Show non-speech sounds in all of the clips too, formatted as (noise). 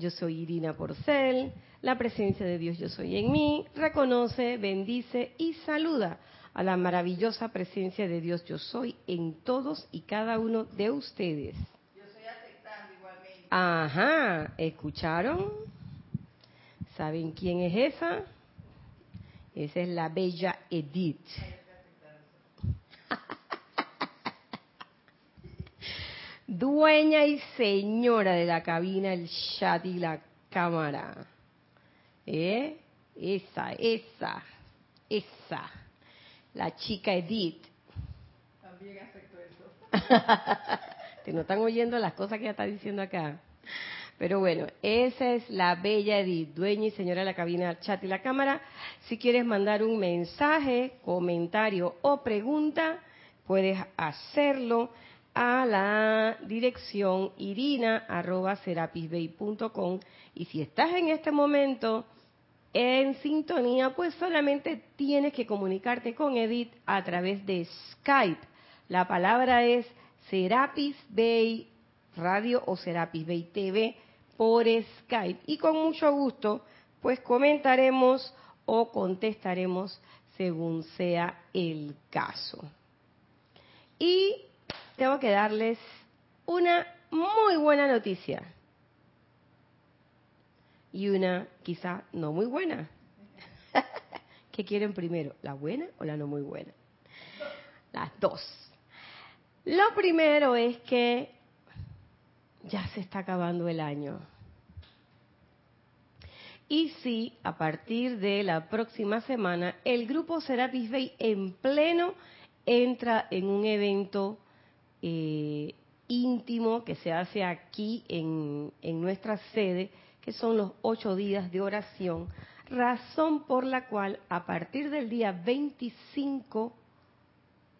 yo soy Irina Porcel, la presencia de Dios yo soy en mí, reconoce, bendice y saluda a la maravillosa presencia de Dios yo soy en todos y cada uno de ustedes. Yo estoy aceptando igualmente. Ajá, ¿escucharon? ¿Saben quién es esa? Esa es la bella Edith. Dueña y señora de la cabina, el chat y la cámara. ¿Eh? Esa, esa, esa. La chica Edith. También acepto eso. (laughs) Te no están oyendo las cosas que ella está diciendo acá. Pero bueno, esa es la bella Edith, dueña y señora de la cabina, el chat y la cámara. Si quieres mandar un mensaje, comentario o pregunta, puedes hacerlo a la dirección irina.serapisbay.com y si estás en este momento en sintonía, pues solamente tienes que comunicarte con Edith a través de Skype. La palabra es Serapis Bay Radio o Serapis Bay TV por Skype y con mucho gusto pues comentaremos o contestaremos según sea el caso. Y tengo que darles una muy buena noticia y una quizá no muy buena. (laughs) ¿Qué quieren primero? ¿La buena o la no muy buena? Las dos. Lo primero es que ya se está acabando el año. Y sí, a partir de la próxima semana, el grupo Serapis Bay en pleno entra en un evento eh, íntimo que se hace aquí en, en nuestra sede, que son los ocho días de oración, razón por la cual a partir del día 25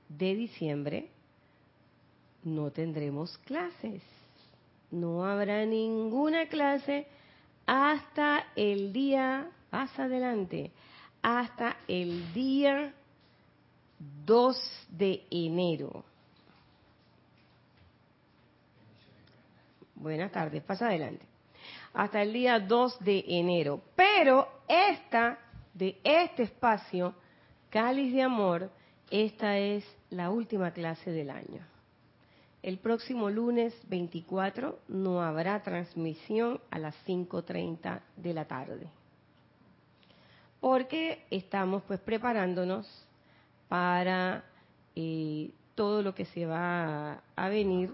de diciembre no tendremos clases. No habrá ninguna clase hasta el día, más adelante, hasta el día 2 de enero. Buenas tardes, pasa adelante. Hasta el día 2 de enero. Pero esta, de este espacio, Cáliz de Amor, esta es la última clase del año. El próximo lunes 24 no habrá transmisión a las 5.30 de la tarde. Porque estamos pues preparándonos para eh, todo lo que se va a venir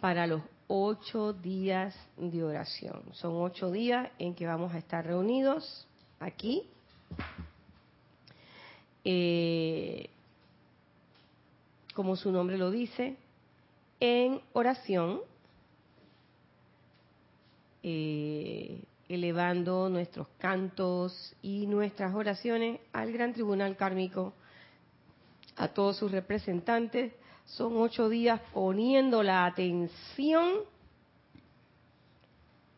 para los ocho días de oración. Son ocho días en que vamos a estar reunidos aquí. Eh, como su nombre lo dice, en oración, eh, elevando nuestros cantos y nuestras oraciones al gran tribunal kármico, a todos sus representantes. Son ocho días poniendo la atención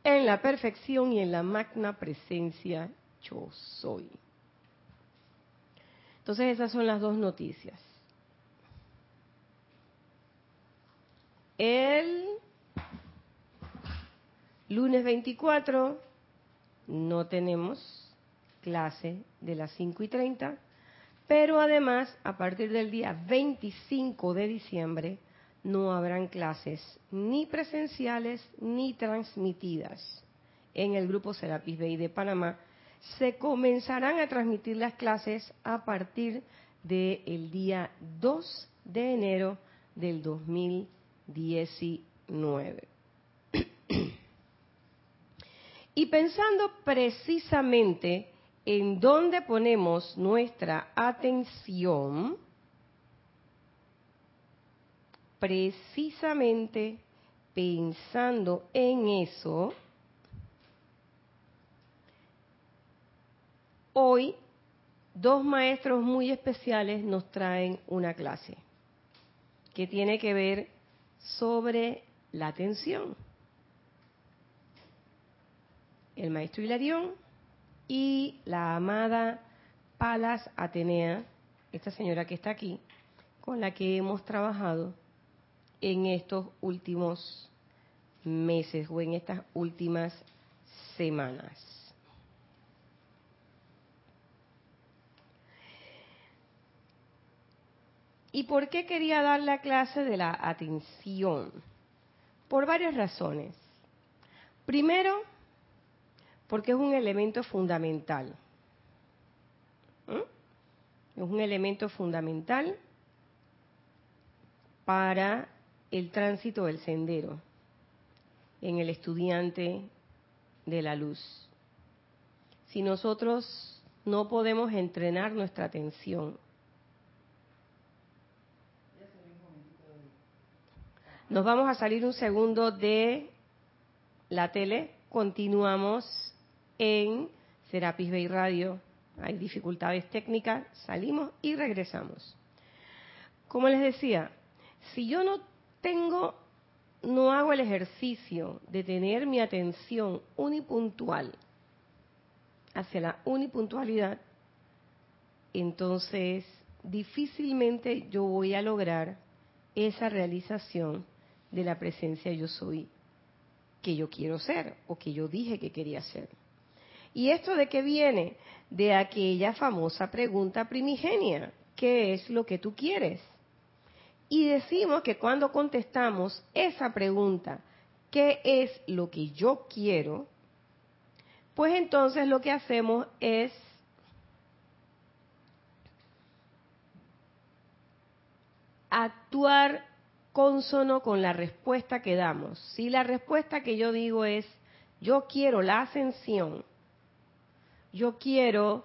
en la perfección y en la magna presencia yo soy. Entonces esas son las dos noticias. El lunes 24 no tenemos clase de las 5 y 30, pero además a partir del día 25 de diciembre no habrán clases ni presenciales ni transmitidas en el grupo Serapis Bay de Panamá. Se comenzarán a transmitir las clases a partir del día 2 de enero del 2019. (clears throat) y pensando precisamente en dónde ponemos nuestra atención, precisamente pensando en eso, hoy dos maestros muy especiales nos traen una clase que tiene que ver sobre la atención. El maestro Hilarión y la amada Palas Atenea, esta señora que está aquí, con la que hemos trabajado en estos últimos meses o en estas últimas semanas. ¿Y por qué quería dar la clase de la atención? Por varias razones. Primero, porque es un elemento fundamental. ¿Mm? Es un elemento fundamental para el tránsito del sendero en el estudiante de la luz. Si nosotros no podemos entrenar nuestra atención, nos vamos a salir un segundo de la tele, continuamos en Serapis Bay Radio. Hay dificultades técnicas, salimos y regresamos. Como les decía, si yo no tengo, no hago el ejercicio de tener mi atención unipuntual hacia la unipuntualidad, entonces difícilmente yo voy a lograr esa realización de la presencia yo soy que yo quiero ser o que yo dije que quería ser. ¿Y esto de qué viene? De aquella famosa pregunta primigenia, ¿qué es lo que tú quieres? Y decimos que cuando contestamos esa pregunta, ¿qué es lo que yo quiero? Pues entonces lo que hacemos es actuar consono con la respuesta que damos. Si la respuesta que yo digo es, yo quiero la ascensión, yo quiero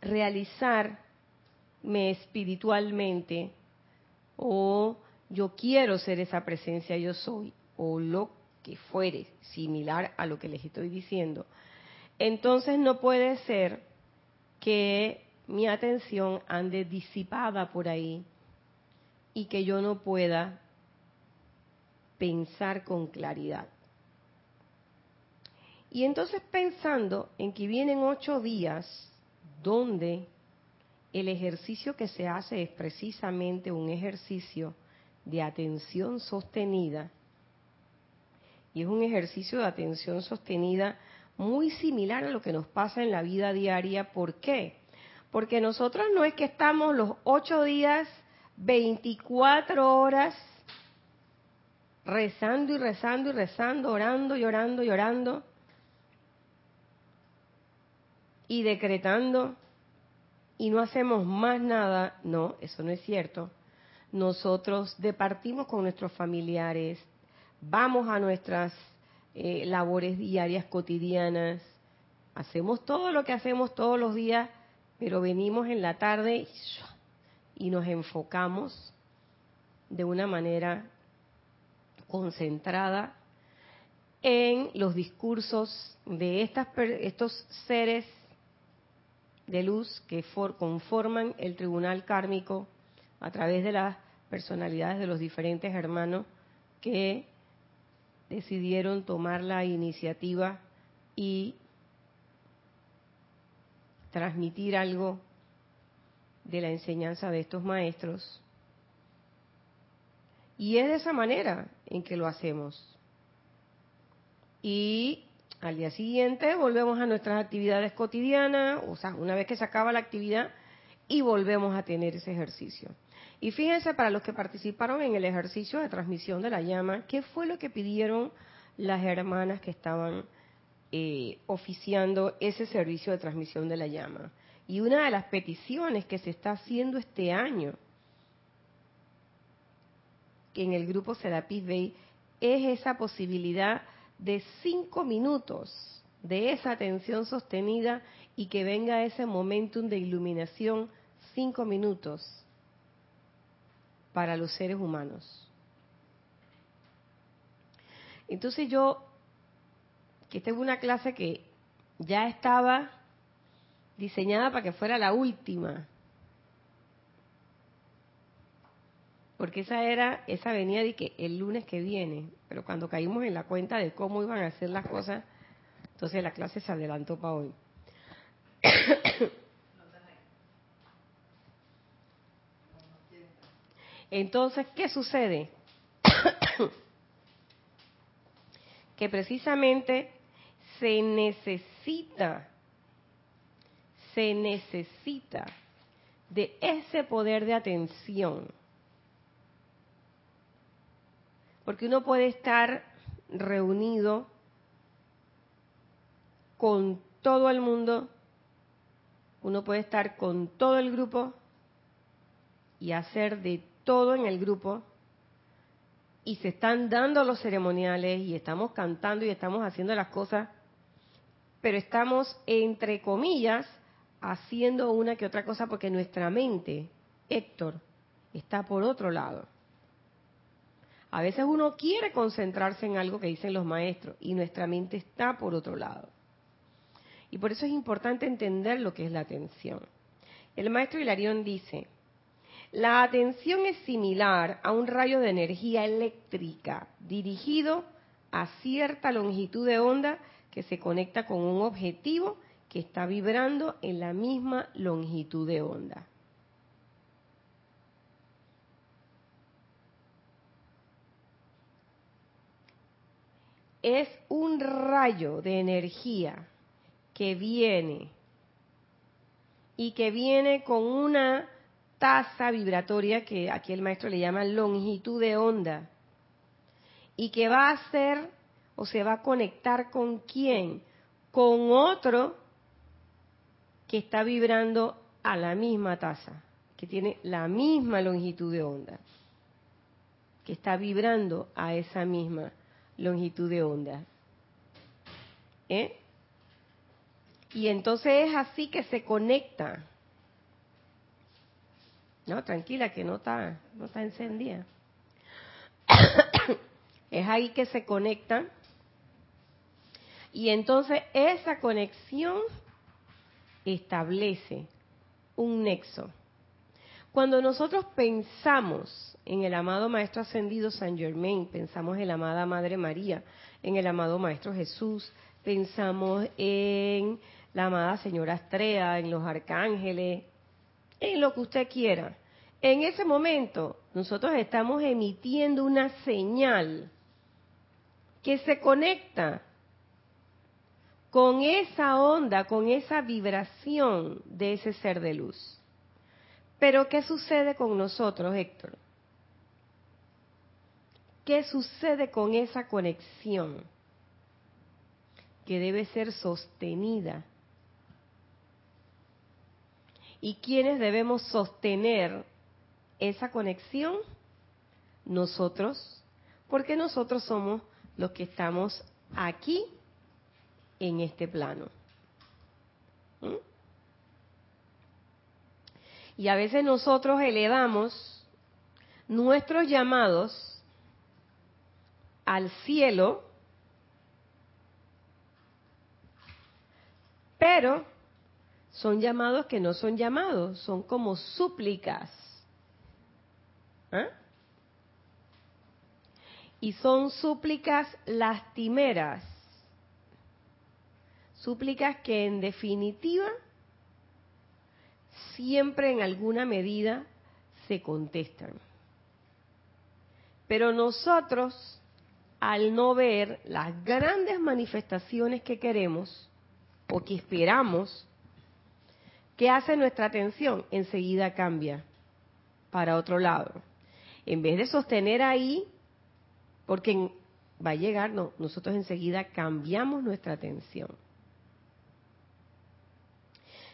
realizarme espiritualmente, o yo quiero ser esa presencia yo soy, o lo que fuere similar a lo que les estoy diciendo, entonces no puede ser que mi atención ande disipada por ahí y que yo no pueda pensar con claridad. Y entonces pensando en que vienen ocho días donde el ejercicio que se hace es precisamente un ejercicio de atención sostenida. Y es un ejercicio de atención sostenida muy similar a lo que nos pasa en la vida diaria. ¿Por qué? Porque nosotros no es que estamos los ocho días, 24 horas rezando y rezando y rezando, orando y orando y orando y decretando y no hacemos más nada, no, eso no es cierto. Nosotros departimos con nuestros familiares, vamos a nuestras eh, labores diarias, cotidianas, hacemos todo lo que hacemos todos los días, pero venimos en la tarde y nos enfocamos de una manera concentrada en los discursos de estas, estos seres de luz que conforman el tribunal kármico a través de las personalidades de los diferentes hermanos que decidieron tomar la iniciativa y transmitir algo de la enseñanza de estos maestros. Y es de esa manera en que lo hacemos. Y al día siguiente volvemos a nuestras actividades cotidianas, o sea, una vez que se acaba la actividad y volvemos a tener ese ejercicio. Y fíjense, para los que participaron en el ejercicio de transmisión de la llama, ¿qué fue lo que pidieron las hermanas que estaban eh, oficiando ese servicio de transmisión de la llama? Y una de las peticiones que se está haciendo este año en el grupo Serapis Bay es esa posibilidad de cinco minutos de esa atención sostenida y que venga ese momentum de iluminación, cinco minutos para los seres humanos. Entonces yo, que tengo una clase que ya estaba diseñada para que fuera la última, porque esa era, esa venía de que el lunes que viene, pero cuando caímos en la cuenta de cómo iban a hacer las cosas, entonces la clase se adelantó para hoy. Entonces, ¿qué sucede? que precisamente se necesita, se necesita de ese poder de atención. Porque uno puede estar reunido con todo el mundo, uno puede estar con todo el grupo y hacer de todo en el grupo, y se están dando los ceremoniales y estamos cantando y estamos haciendo las cosas, pero estamos, entre comillas, haciendo una que otra cosa porque nuestra mente, Héctor, está por otro lado. A veces uno quiere concentrarse en algo que dicen los maestros y nuestra mente está por otro lado. Y por eso es importante entender lo que es la atención. El maestro Hilarión dice, la atención es similar a un rayo de energía eléctrica dirigido a cierta longitud de onda que se conecta con un objetivo que está vibrando en la misma longitud de onda. Es un rayo de energía que viene y que viene con una tasa vibratoria que aquí el maestro le llama longitud de onda y que va a hacer o se va a conectar con quién, con otro que está vibrando a la misma tasa, que tiene la misma longitud de onda, que está vibrando a esa misma longitud de onda. ¿Eh? Y entonces es así que se conecta no, tranquila, que no está, no está encendida. (coughs) es ahí que se conecta. Y entonces esa conexión establece un nexo. Cuando nosotros pensamos en el amado Maestro Ascendido San Germain, pensamos en la amada Madre María, en el amado Maestro Jesús, pensamos en la amada Señora Astrea, en los arcángeles, en lo que usted quiera. En ese momento nosotros estamos emitiendo una señal que se conecta con esa onda, con esa vibración de ese ser de luz. Pero ¿qué sucede con nosotros, Héctor? ¿Qué sucede con esa conexión que debe ser sostenida ¿Y quiénes debemos sostener esa conexión? Nosotros, porque nosotros somos los que estamos aquí en este plano. ¿Mm? Y a veces nosotros elevamos nuestros llamados al cielo, pero son llamados que no son llamados, son como súplicas. ¿Ah? Y son súplicas lastimeras, súplicas que en definitiva siempre en alguna medida se contestan. Pero nosotros, al no ver las grandes manifestaciones que queremos o que esperamos, ¿Qué hace nuestra atención? Enseguida cambia para otro lado. En vez de sostener ahí, porque va a llegar, no, nosotros enseguida cambiamos nuestra atención.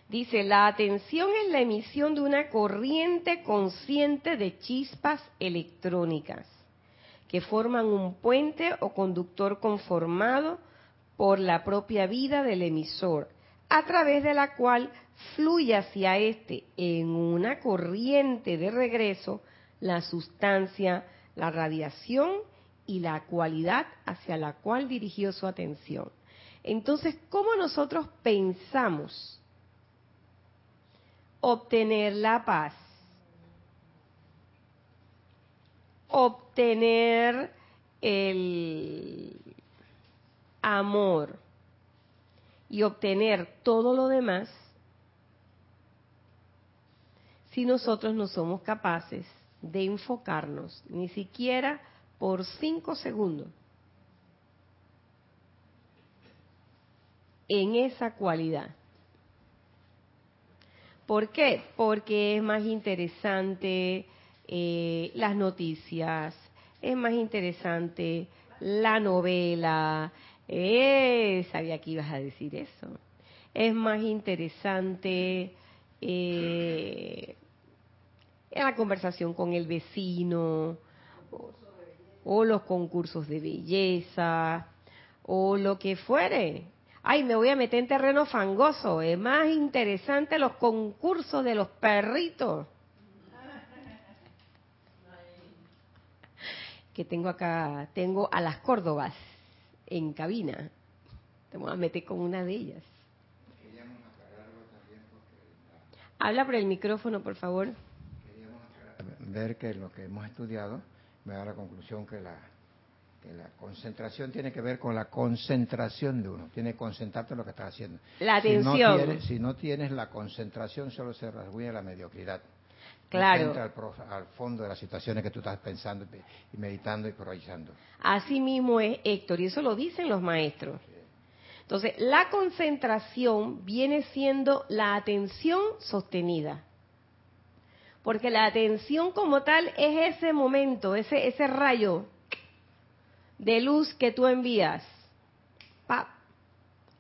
Dice, la atención es la emisión de una corriente consciente de chispas electrónicas que forman un puente o conductor conformado por la propia vida del emisor, a través de la cual fluye hacia este en una corriente de regreso la sustancia, la radiación y la cualidad hacia la cual dirigió su atención. Entonces, ¿cómo nosotros pensamos obtener la paz? Obtener el amor y obtener todo lo demás si nosotros no somos capaces de enfocarnos ni siquiera por cinco segundos en esa cualidad. ¿Por qué? Porque es más interesante eh, las noticias, es más interesante la novela. Eh, sabía que ibas a decir eso. Es más interesante eh, la conversación con el vecino, o los concursos de belleza, o lo que fuere ay, me voy a meter en terreno fangoso, es más interesante los concursos de los perritos. Que tengo acá, tengo a las Córdobas en cabina. Te voy a meter con una de ellas. Habla por el micrófono, por favor. Ver que lo que hemos estudiado me da la conclusión que la la concentración tiene que ver con la concentración de uno, tiene que concentrarte en lo que estás haciendo. La atención. Si no tienes, la concentración, solo se rasguña la mediocridad. Claro. entra al, fondo de las situaciones que tú estás pensando y meditando y proyectando. Así mismo es Héctor, y eso lo dicen los maestros. Entonces, la concentración viene siendo la atención sostenida. Porque la atención como tal es ese momento, ese, ese rayo de luz que tú envías.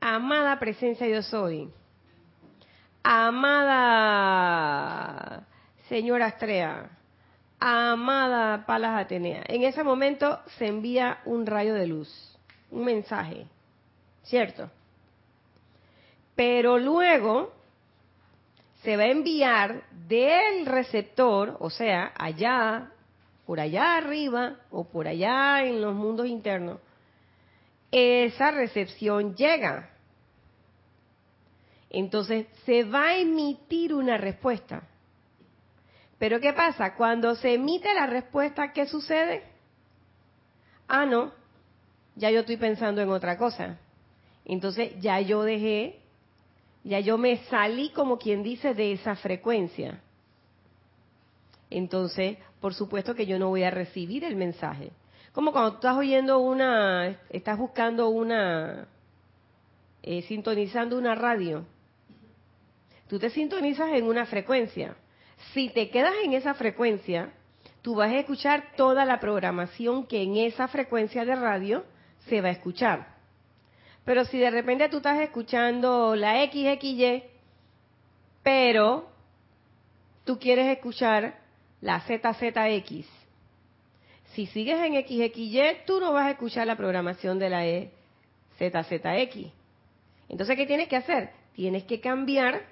Amada presencia yo soy. Amada señora Astrea. Amada Palas Atenea. En ese momento se envía un rayo de luz, un mensaje, ¿cierto? Pero luego se va a enviar del receptor, o sea, allá por allá arriba o por allá en los mundos internos, esa recepción llega. Entonces se va a emitir una respuesta. Pero ¿qué pasa? Cuando se emite la respuesta, ¿qué sucede? Ah, no, ya yo estoy pensando en otra cosa. Entonces ya yo dejé, ya yo me salí como quien dice de esa frecuencia. Entonces por supuesto que yo no voy a recibir el mensaje. Como cuando estás oyendo una, estás buscando una, eh, sintonizando una radio. Tú te sintonizas en una frecuencia. Si te quedas en esa frecuencia, tú vas a escuchar toda la programación que en esa frecuencia de radio se va a escuchar. Pero si de repente tú estás escuchando la XXY, pero tú quieres escuchar la ZZX. Si sigues en XXY, tú no vas a escuchar la programación de la e ZZX. Entonces, ¿qué tienes que hacer? Tienes que cambiar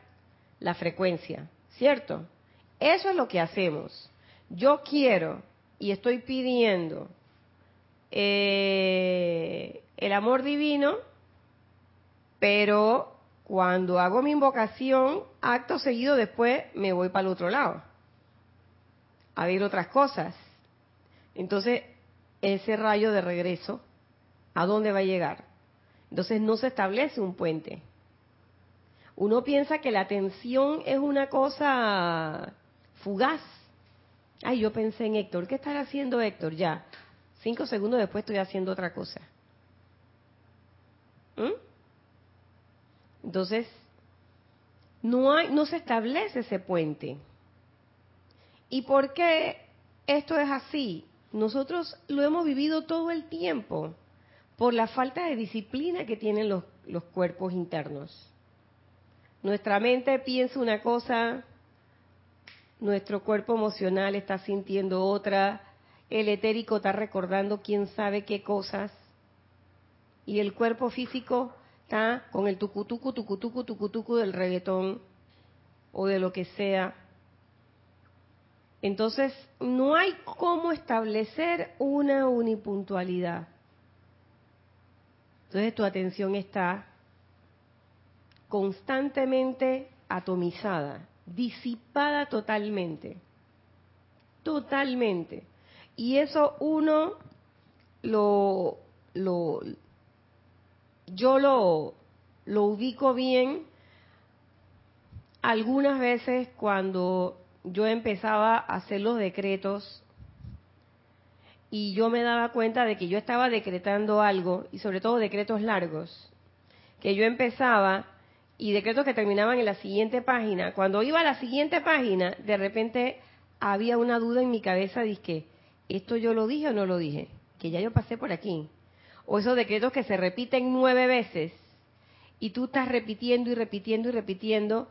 la frecuencia, ¿cierto? Eso es lo que hacemos. Yo quiero y estoy pidiendo eh, el amor divino, pero cuando hago mi invocación, acto seguido después me voy para el otro lado a ver otras cosas. Entonces, ese rayo de regreso, ¿a dónde va a llegar? Entonces no se establece un puente. Uno piensa que la atención es una cosa fugaz. Ay, yo pensé en Héctor. ¿Qué estará haciendo Héctor? Ya. Cinco segundos después estoy haciendo otra cosa. ¿Mm? Entonces, no, hay, no se establece ese puente. ¿Y por qué esto es así? Nosotros lo hemos vivido todo el tiempo por la falta de disciplina que tienen los, cuerpos internos. Nuestra mente piensa una cosa, nuestro cuerpo emocional está sintiendo otra, el etérico está recordando quién sabe qué cosas, y el cuerpo físico está con el tucutucu, tucutucu, tucutucu del reggaetón o de lo que sea. Entonces, no hay cómo establecer una unipuntualidad. Entonces, tu atención está constantemente atomizada, disipada totalmente. Totalmente. Y eso uno lo, lo yo lo, lo ubico bien algunas veces cuando yo empezaba a hacer los decretos y yo me daba cuenta de que yo estaba decretando algo, y sobre todo decretos largos, que yo empezaba y decretos que terminaban en la siguiente página. Cuando iba a la siguiente página, de repente había una duda en mi cabeza, que ¿esto yo lo dije o no lo dije? Que ya yo pasé por aquí. O esos decretos que se repiten nueve veces y tú estás repitiendo y repitiendo y repitiendo,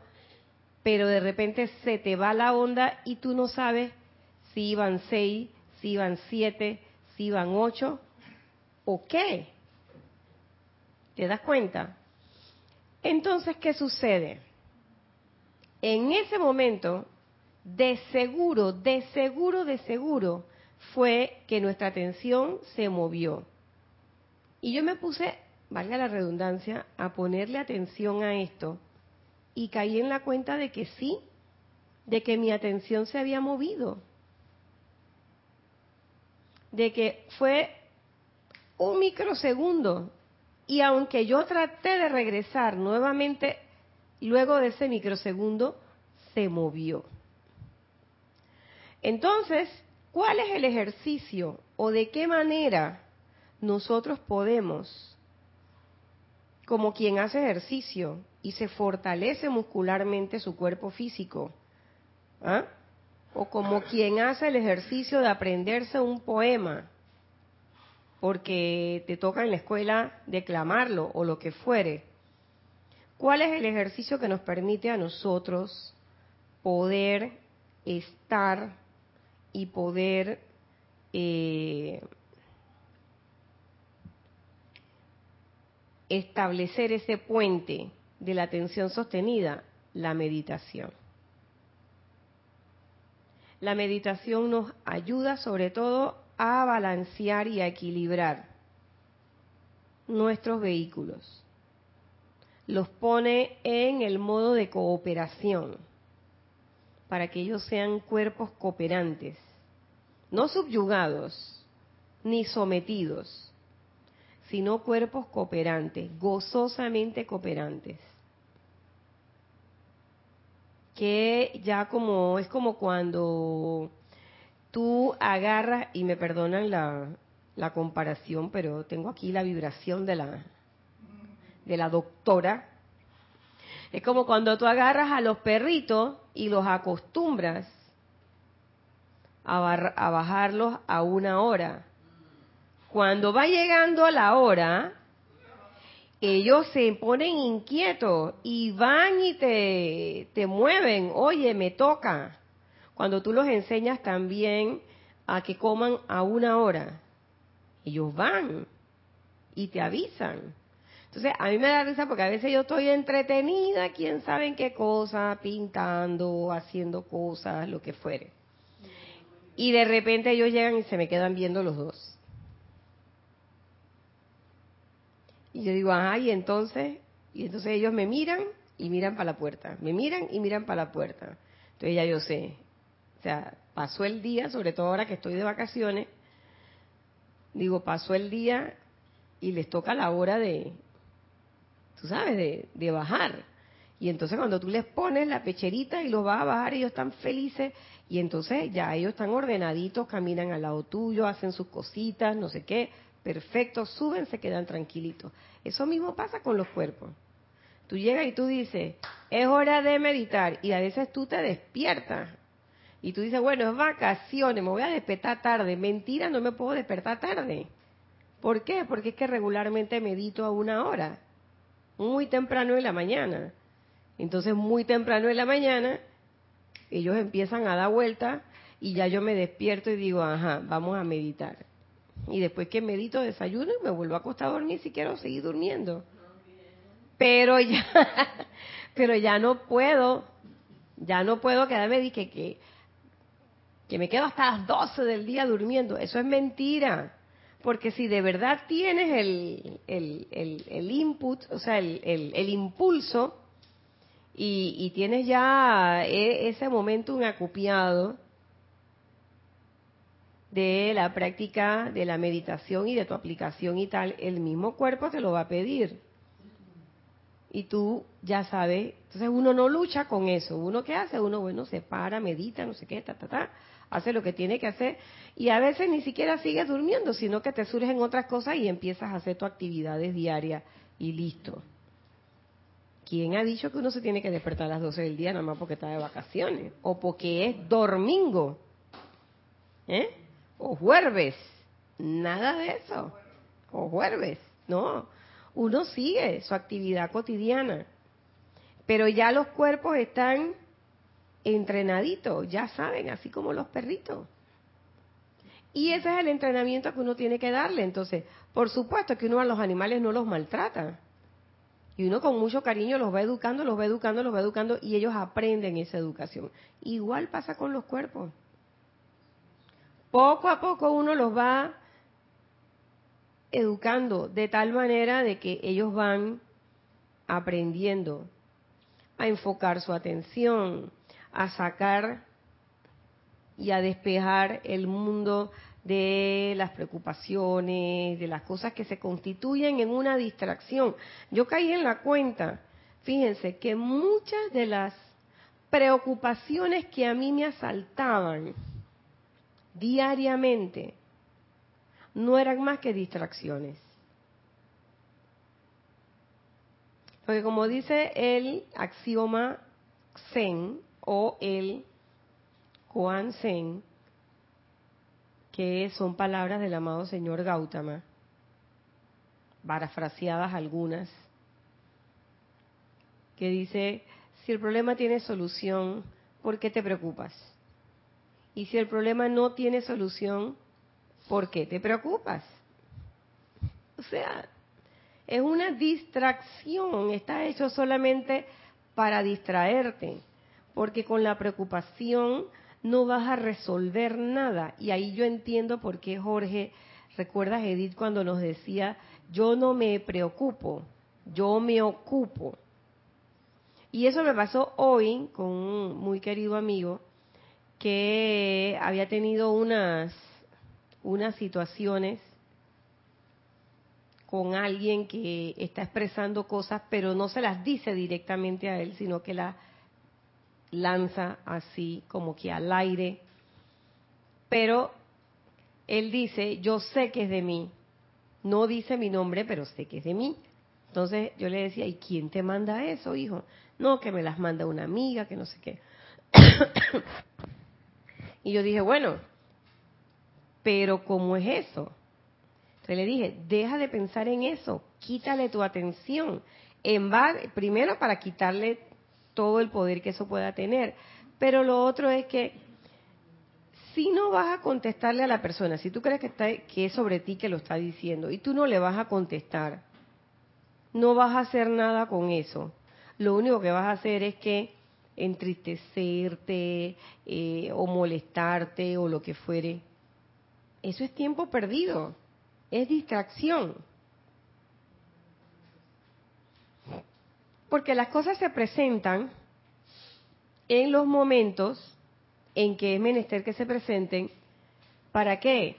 pero de repente se te va la onda y tú no sabes si iban seis, si iban siete, si iban ocho o qué. ¿Te das cuenta? Entonces, ¿qué sucede? En ese momento, de seguro, de seguro, de seguro, fue que nuestra atención se movió. Y yo me puse, valga la redundancia, a ponerle atención a esto y caí en la cuenta de que sí, de que mi atención se había movido, de que fue un microsegundo y aunque yo traté de regresar nuevamente, luego de ese microsegundo, se movió. Entonces, ¿cuál es el ejercicio o de qué manera nosotros podemos, como quien hace ejercicio y se fortalece muscularmente su cuerpo físico, ¿ah? o como quien hace el ejercicio de aprenderse un poema, porque te toca en la escuela declamarlo o lo que fuere. ¿Cuál es el ejercicio que nos permite a nosotros poder estar y poder eh, establecer ese puente de la atención sostenida? La meditación. La meditación nos ayuda sobre todo a balancear y a equilibrar nuestros vehículos. Los pone en el modo de cooperación para que ellos sean cuerpos cooperantes, no subyugados ni sometidos, sino cuerpos cooperantes, gozosamente cooperantes. Que ya como es como cuando tú agarras, y me perdonan la, comparación, pero tengo aquí la vibración de la, de la doctora. Es como cuando tú agarras a los perritos y los acostumbras a, a bajarlos a una hora. Cuando va llegando a la hora, ellos se ponen inquietos y van y te, te mueven. Oye, me toca cuando tú los enseñas también a que coman a una hora, ellos van y te avisan. Entonces, a mí me da risa porque a veces yo estoy entretenida, quién sabe en qué cosa, pintando, haciendo cosas, lo que fuere. Y de repente ellos llegan y se me quedan viendo los dos. Y yo digo, ajá, y entonces, y entonces ellos me miran y miran para la puerta, me miran y miran para la puerta. Entonces ya yo sé, o sea, pasó el día, sobre todo ahora que estoy de vacaciones, digo, pasó el día y les toca la hora de, tú sabes, de, de bajar. Y entonces cuando tú les pones la pecherita y los vas a bajar, ellos están felices y entonces ya ellos están ordenaditos, caminan al lado tuyo, hacen sus cositas, no sé qué, perfecto, suben, se quedan tranquilitos. Eso mismo pasa con los cuerpos. Tú llegas y tú dices, es hora de meditar y a veces tú te despiertas y tú dices, bueno, es vacaciones, me voy a despertar tarde. Mentira, no me puedo despertar tarde. ¿Por qué? Porque es que regularmente medito a una hora, muy temprano en la mañana. Entonces, muy temprano en la mañana, ellos empiezan a dar vuelta y ya yo me despierto y digo, ajá, vamos a meditar. Y después que medito, desayuno y me vuelvo a acostar a dormir si quiero seguir durmiendo. Pero ya, (laughs) pero ya no puedo, ya no puedo quedarme de que, que me quedo hasta las 12 del día durmiendo. Eso es mentira. Porque si de verdad tienes el, el, input, o sea, el, impulso, y, tienes ya e, ese momento un acupiado de la práctica de la meditación y de tu aplicación y tal, el mismo cuerpo te lo va a pedir. Y tú ya sabes, entonces uno no lucha con eso. Uno qué hace, uno bueno, se para, medita, no sé qué, ta, ta, ta, hace lo que tiene que hacer y a veces ni siquiera sigues durmiendo, sino que te surgen otras cosas y empiezas a hacer tus actividades diarias y listo. ¿Quién ha dicho que uno se tiene que despertar a las 12 del día nada más porque está de vacaciones? O porque es domingo. ¿Eh? O jueves. Nada de eso. O jueves. No. Uno sigue su actividad cotidiana. Pero ya los cuerpos están entrenaditos, ya saben, así como los perritos. Y ese es el entrenamiento que uno tiene que darle. Entonces, por supuesto que uno a los animales no los maltrata. Y uno con mucho cariño los va educando, los va educando, los va educando y ellos aprenden esa educación. Igual pasa con los cuerpos. Poco a poco uno los va educando de tal manera de que ellos van aprendiendo a enfocar su atención, a sacar y a despejar el mundo de las preocupaciones, de las cosas que se constituyen en una distracción. Yo caí en la cuenta, fíjense, que muchas de las preocupaciones que a mí me asaltaban diariamente no eran más que distracciones. Porque como dice el axioma Zen o el Koan Zen, que son palabras del amado señor Gautama, parafraseadas algunas, que dice, si el problema tiene solución, ¿por qué te preocupas? Y si el problema no tiene solución, ¿por qué te preocupas? O sea, es una distracción, está hecho solamente para distraerte, porque con la preocupación no vas a resolver nada. Y ahí yo entiendo por qué Jorge, recuerdas Edith cuando nos decía, yo no me preocupo, yo me ocupo. Y eso me pasó hoy con un muy querido amigo que había tenido unas, unas situaciones con alguien que está expresando cosas, pero no se las dice directamente a él, sino que las lanza así como que al aire. Pero él dice, yo sé que es de mí. No dice mi nombre, pero sé que es de mí. Entonces yo le decía, ¿y quién te manda eso, hijo? No, que me las manda una amiga, que no sé qué. Y yo dije, bueno, pero ¿cómo es eso? Entonces le dije, deja de pensar en eso, quítale tu atención. En primero para quitarle todo el poder que eso pueda tener. Pero lo otro es que si no vas a contestarle a la persona, si tú crees que, está, que es sobre ti que lo está diciendo y tú no le vas a contestar, no vas a hacer nada con eso. Lo único que vas a hacer es que entristecerte eh, o molestarte o lo que fuere. Eso es tiempo perdido, es distracción. Porque las cosas se presentan en los momentos en que es menester que se presenten. ¿Para qué?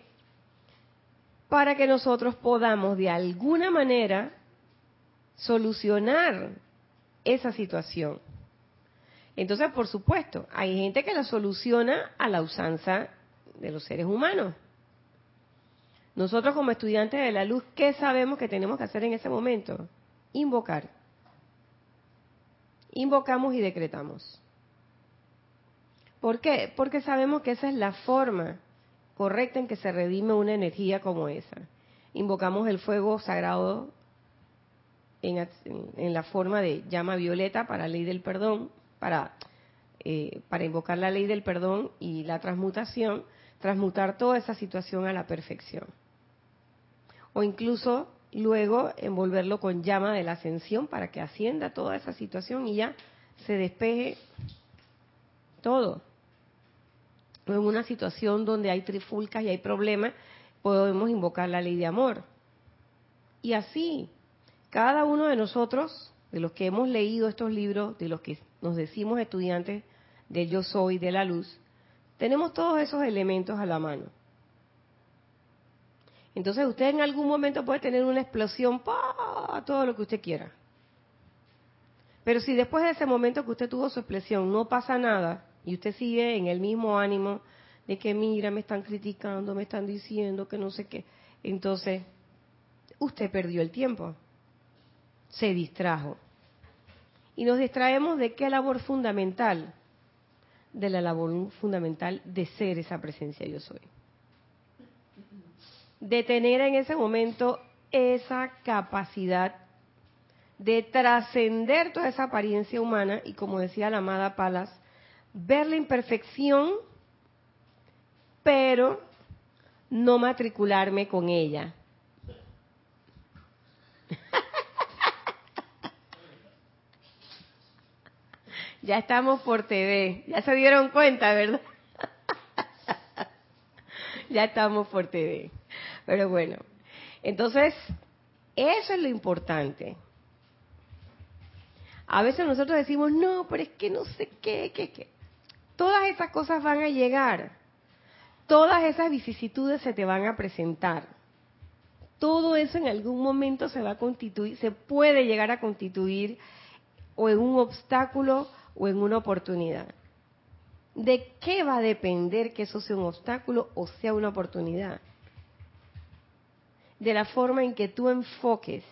Para que nosotros podamos de alguna manera solucionar esa situación. Entonces, por supuesto, hay gente que la soluciona a la usanza de los seres humanos. Nosotros como estudiantes de la luz, ¿qué sabemos que tenemos que hacer en ese momento? Invocar invocamos y decretamos. ¿Por qué? Porque sabemos que esa es la forma correcta en que se redime una energía como esa. Invocamos el fuego sagrado en, la forma de llama violeta para ley del perdón, para, eh, para invocar la ley del perdón y la transmutación, transmutar toda esa situación a la perfección. O incluso luego envolverlo con llama de la ascensión para que ascienda toda esa situación y ya se despeje todo. En una situación donde hay trifulcas y hay problemas, podemos invocar la ley de amor. Y así, cada uno de nosotros, de los que hemos leído estos libros, de los que nos decimos estudiantes del yo soy, de la luz, tenemos todos esos elementos a la mano. Entonces usted en algún momento puede tener una explosión, ¡pa! todo lo que usted quiera. Pero si después de ese momento que usted tuvo su explosión no pasa nada y usted sigue en el mismo ánimo de que mira, me están criticando, me están diciendo que no sé qué, entonces usted perdió el tiempo, se distrajo. Y nos distraemos de qué labor fundamental, de la labor fundamental de ser esa presencia yo soy. De tener en ese momento esa capacidad de trascender toda esa apariencia humana y como decía la amada Palas, ver la imperfección, pero no matricularme con ella. Ya estamos por TV, ya se dieron cuenta, ¿verdad? ya estamos por TV. Pero bueno, entonces, eso es lo importante. A veces nosotros decimos, no, pero es que no sé qué, qué, qué. Todas esas cosas van a llegar. Todas esas vicisitudes se te van a presentar. Todo eso en algún momento se va a constituir, se puede llegar a constituir o en un obstáculo o en una oportunidad. ¿De qué va a depender que eso sea un obstáculo o sea una oportunidad? De la forma en que tú enfoques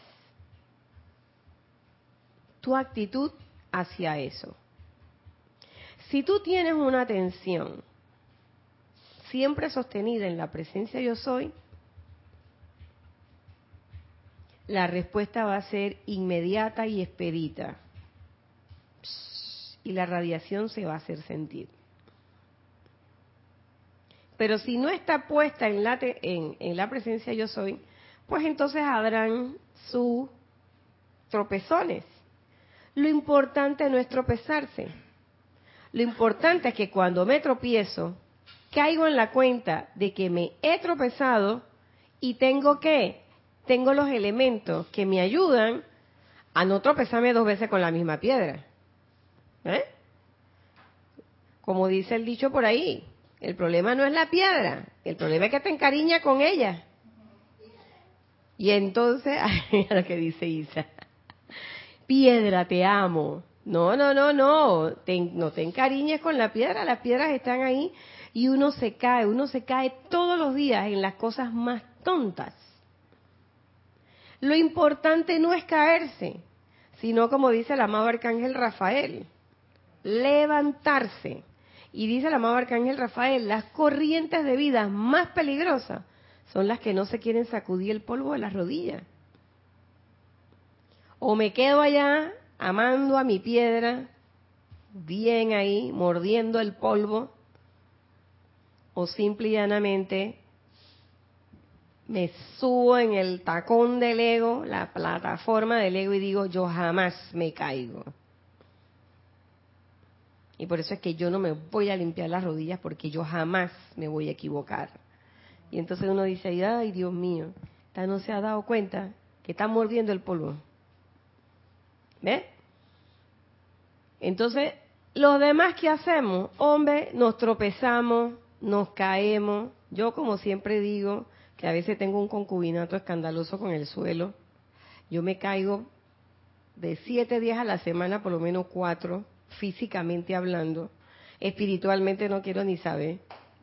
tu actitud hacia eso. Si tú tienes una atención siempre sostenida en la presencia yo soy, la respuesta va a ser inmediata y expedita. Y la radiación se va a hacer sentir. Pero si no está puesta en la, en, en la presencia yo soy, pues entonces habrán sus tropezones. Lo importante no es tropezarse. Lo importante es que cuando me tropiezo, caigo en la cuenta de que me he tropezado y tengo que, tengo los elementos que me ayudan a no tropezarme dos veces con la misma piedra. ¿Eh? Como dice el dicho por ahí, el problema no es la piedra, el problema es que te encariña con ella. Y entonces, (laughs) mira lo que dice Isa, piedra, te amo. No, no, no, no, no te encariñes con la piedra, las piedras están ahí y uno se cae, uno se cae todos los días en las cosas más tontas. Lo importante no es caerse, sino como dice el amado arcángel Rafael, levantarse. Y dice el amado arcángel Rafael, las corrientes de vida más peligrosas son las que no se quieren sacudir el polvo de las rodillas. O me quedo allá amando a mi piedra, bien ahí, mordiendo el polvo, o simple y llanamente me subo en el tacón del ego, la plataforma del ego y digo, yo jamás me caigo. Y por eso es que yo no me voy a limpiar las rodillas porque yo jamás me voy a equivocar. Y entonces uno dice, ay Dios mío, esta no se ha dado cuenta que está mordiendo el polvo. ¿Ve? Entonces, los demás que hacemos, hombre, nos tropezamos, nos caemos. Yo, como siempre digo, que a veces tengo un concubinato escandaloso con el suelo. Yo me caigo de siete días a la semana, por lo menos cuatro, físicamente hablando. Espiritualmente no quiero ni saber.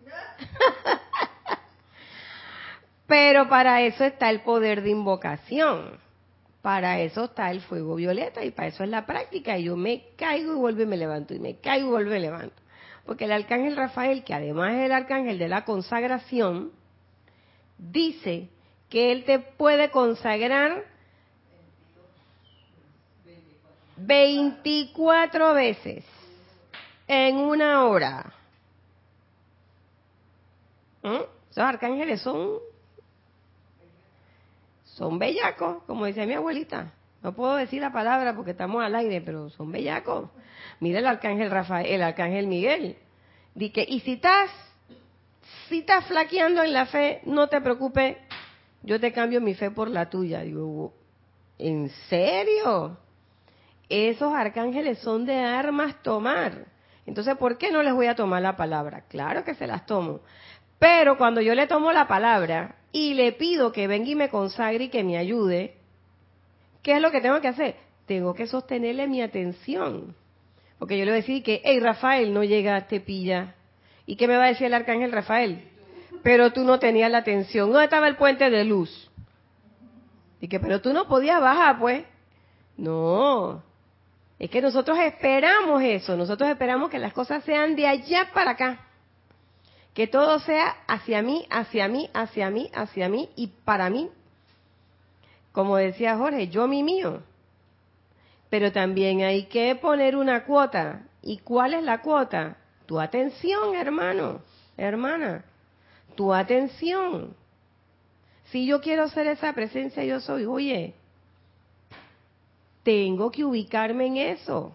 (laughs) Pero para eso está el poder de invocación. Para eso está el fuego violeta y para eso es la práctica. Y yo me caigo y vuelvo y me levanto, y me caigo y vuelvo y me levanto. Porque el arcángel Rafael, que además es el arcángel de la consagración, dice que él te puede consagrar 24 veces en una hora. ¿Mm? Esos arcángeles son son bellacos, como decía mi abuelita. No puedo decir la palabra porque estamos al aire, pero son bellacos. Mira el arcángel Rafael, el arcángel Miguel. Dice, y si estás, si estás flaqueando en la fe, no te preocupes, yo te cambio mi fe por la tuya. Digo, ¿en serio? Esos arcángeles son de armas tomar. Entonces, ¿por qué no les voy a tomar la palabra? Claro que se las tomo. Pero cuando yo le tomo la palabra y le pido que venga y me consagre y que me ayude, ¿qué es lo que tengo que hacer? Tengo que sostenerle mi atención. Porque yo le voy a decir que, hey Rafael, no llega, te pilla. ¿Y qué me va a decir el arcángel Rafael? Pero tú no tenías la atención. ¿Dónde estaba el puente de luz? Y que, pero tú no podías bajar, pues. No. Es que nosotros esperamos eso, nosotros esperamos que las cosas sean de allá para acá. Que todo sea hacia mí, hacia mí, hacia mí, hacia mí y para mí. Como decía Jorge, yo mi mío. Pero también hay que poner una cuota. ¿Y cuál es la cuota? Tu atención, hermano, hermana. Tu atención. Si yo quiero ser esa presencia, yo soy, oye, tengo que ubicarme en eso.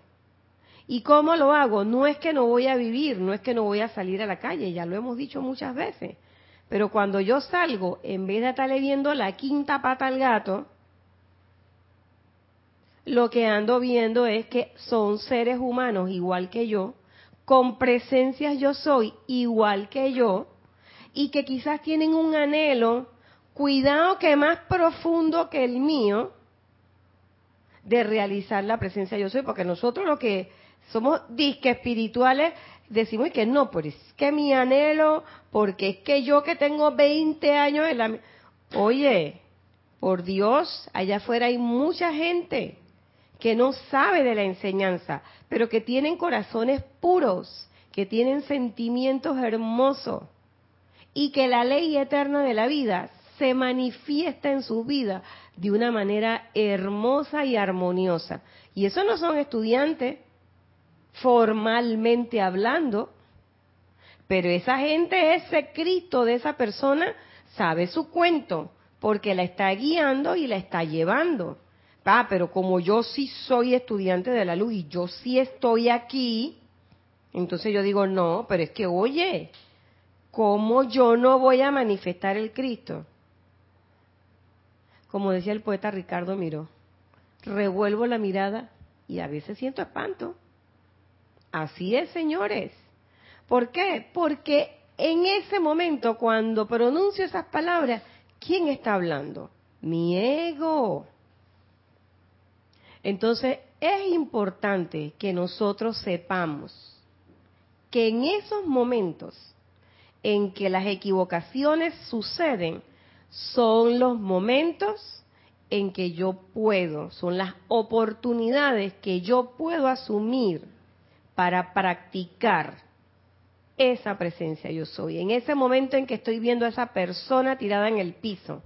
¿Y cómo lo hago? No es que no voy a vivir, no es que no voy a salir a la calle, ya lo hemos dicho muchas veces. Pero cuando yo salgo, en vez de estarle viendo la quinta pata al gato, lo que ando viendo es que son seres humanos igual que yo, con presencias yo soy igual que yo, y que quizás tienen un anhelo, cuidado que más profundo que el mío, de realizar la presencia yo soy, porque nosotros lo que somos disque espirituales decimos que no, pues es que mi anhelo, porque es que yo que tengo 20 años en la... Oye, por Dios, allá afuera hay mucha gente que no sabe de la enseñanza, pero que tienen corazones puros, que tienen sentimientos hermosos y que la ley eterna de la vida se manifiesta en su vida de una manera hermosa y armoniosa. Y esos no son estudiantes formalmente hablando, pero esa gente, ese Cristo de esa persona, sabe su cuento, porque la está guiando y la está llevando. Ah, pero como yo sí soy estudiante de la luz y yo sí estoy aquí, entonces yo digo, no, pero es que, oye, ¿cómo yo no voy a manifestar el Cristo? Como decía el poeta Ricardo Miró, revuelvo la mirada y a veces siento espanto. Así es, señores. ¿Por qué? Porque en ese momento, cuando pronuncio esas palabras, ¿quién está hablando? Mi ego. Entonces, es importante que nosotros sepamos que en esos momentos en que las equivocaciones suceden, son los momentos en que yo puedo, son las oportunidades que yo puedo asumir para practicar esa presencia yo soy. En ese momento en que estoy viendo a esa persona tirada en el piso,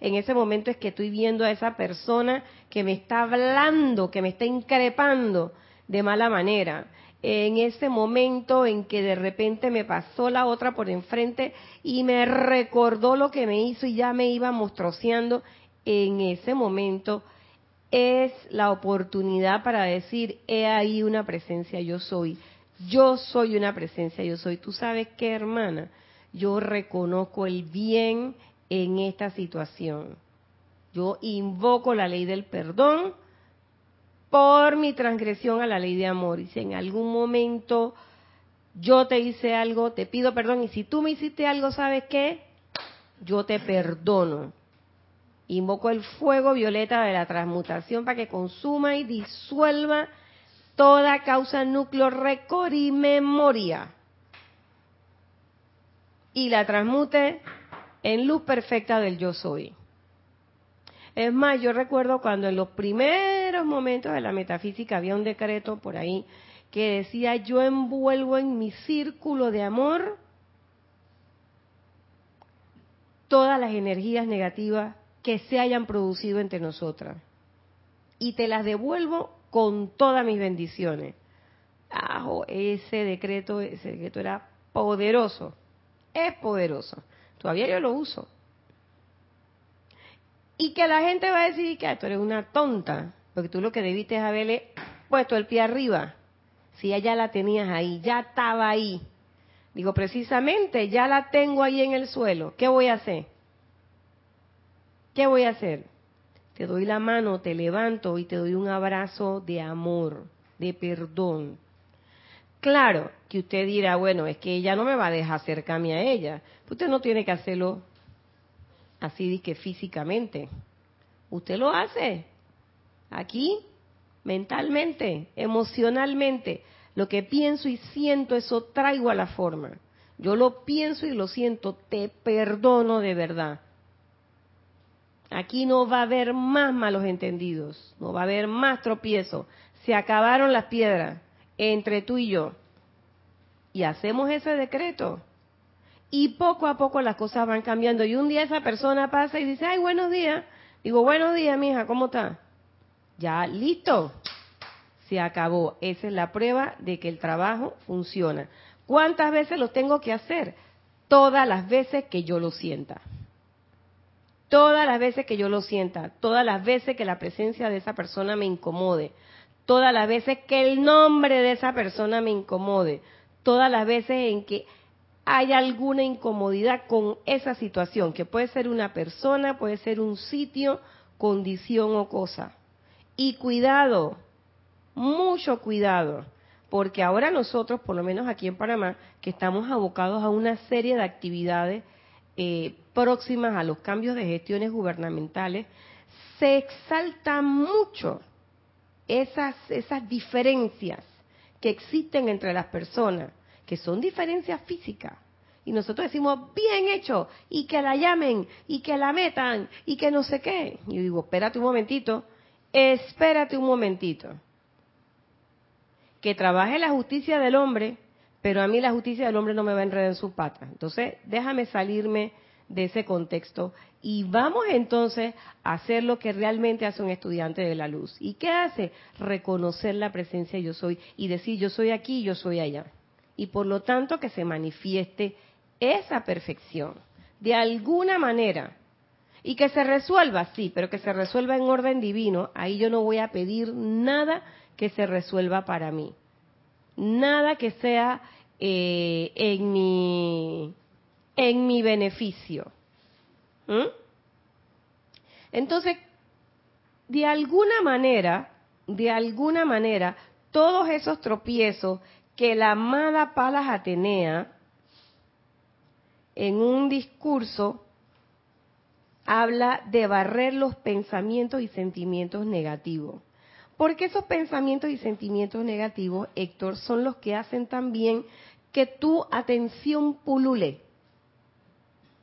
en ese momento es que estoy viendo a esa persona que me está hablando, que me está increpando de mala manera. En ese momento en que de repente me pasó la otra por enfrente y me recordó lo que me hizo y ya me iba monstruoseando, en ese momento es la oportunidad para decir, he ahí una presencia yo soy. Yo soy una presencia yo soy. Tú sabes qué, hermana, yo reconozco el bien en esta situación. Yo invoco la ley del perdón por mi transgresión a la ley de amor. Y si en algún momento yo te hice algo, te pido perdón. Y si tú me hiciste algo, ¿sabes qué? Yo te perdono. Invoco el fuego violeta de la transmutación para que consuma y disuelva toda causa, núcleo, récord y memoria. Y la transmute en luz perfecta del yo soy. Es más, yo recuerdo cuando en los primeros momentos de la metafísica había un decreto por ahí que decía, yo envuelvo en mi círculo de amor todas las energías negativas que se hayan producido entre nosotras. Y te las devuelvo con todas mis bendiciones. Ah, ese decreto, ese decreto era poderoso. Es poderoso. Todavía yo lo uso. Y que la gente va a decir que tú eres una tonta, porque tú lo que debiste es haberle puesto el pie arriba. Si ya la tenías ahí, ya estaba ahí. Digo, precisamente, ya la tengo ahí en el suelo. ¿Qué voy a hacer? ¿Qué voy a hacer? Te doy la mano, te levanto y te doy un abrazo de amor, de perdón. Claro que usted dirá, bueno, es que ella no me va a dejar acercarme a ella. Usted no tiene que hacerlo así que físicamente. Usted lo hace aquí, mentalmente, emocionalmente. Lo que pienso y siento, eso traigo a la forma. Yo lo pienso y lo siento, te perdono de verdad Aquí no va a haber más malos entendidos, no va a haber más tropiezos. Se acabaron las piedras entre tú y yo. Y hacemos ese decreto. Y poco a poco las cosas van cambiando. Y un día esa persona pasa y dice, ay, buenos días. Digo, buenos días, mija, ¿cómo está? Ya, listo. Se acabó. Esa es la prueba de que el trabajo funciona. ¿Cuántas veces lo tengo que hacer? Todas las veces que yo lo sienta. Todas las veces que yo lo sienta. Todas las veces que la presencia de esa persona me incomode. Todas las veces que el nombre de esa persona me incomode. Todas las veces en que hay alguna incomodidad con esa situación, que puede ser una persona, puede ser un sitio, condición o cosa. Y cuidado, mucho cuidado, porque ahora nosotros, por lo menos aquí en Panamá, que estamos abocados a una serie de actividades eh, próximas a los cambios de gestiones gubernamentales, se exalta mucho esas, esas diferencias que existen entre las personas que son diferencias físicas. Y nosotros decimos, bien hecho, y que la llamen, y que la metan, y que no sé qué. Y yo digo, espérate un momentito, espérate un momentito. Que trabaje la justicia del hombre, pero a mí la justicia del hombre no me va a enredar en su pata. Entonces, déjame salirme de ese contexto y vamos entonces a hacer lo que realmente hace un estudiante de la luz. ¿Y qué hace? Reconocer la presencia yo soy y decir yo soy aquí, yo soy allá y por lo tanto que se manifieste esa perfección de alguna manera y que se resuelva, sí, pero que se resuelva en orden divino, ahí yo no voy a pedir nada que se resuelva para mí, nada que sea eh, en mi en mi beneficio. ¿Mm? Entonces, de alguna manera, de alguna manera, todos esos tropiezos que la amada Palas Atenea, en un discurso, habla de barrer los pensamientos y sentimientos negativos. Porque esos pensamientos y sentimientos negativos, Héctor, son los que hacen también que tu atención pulule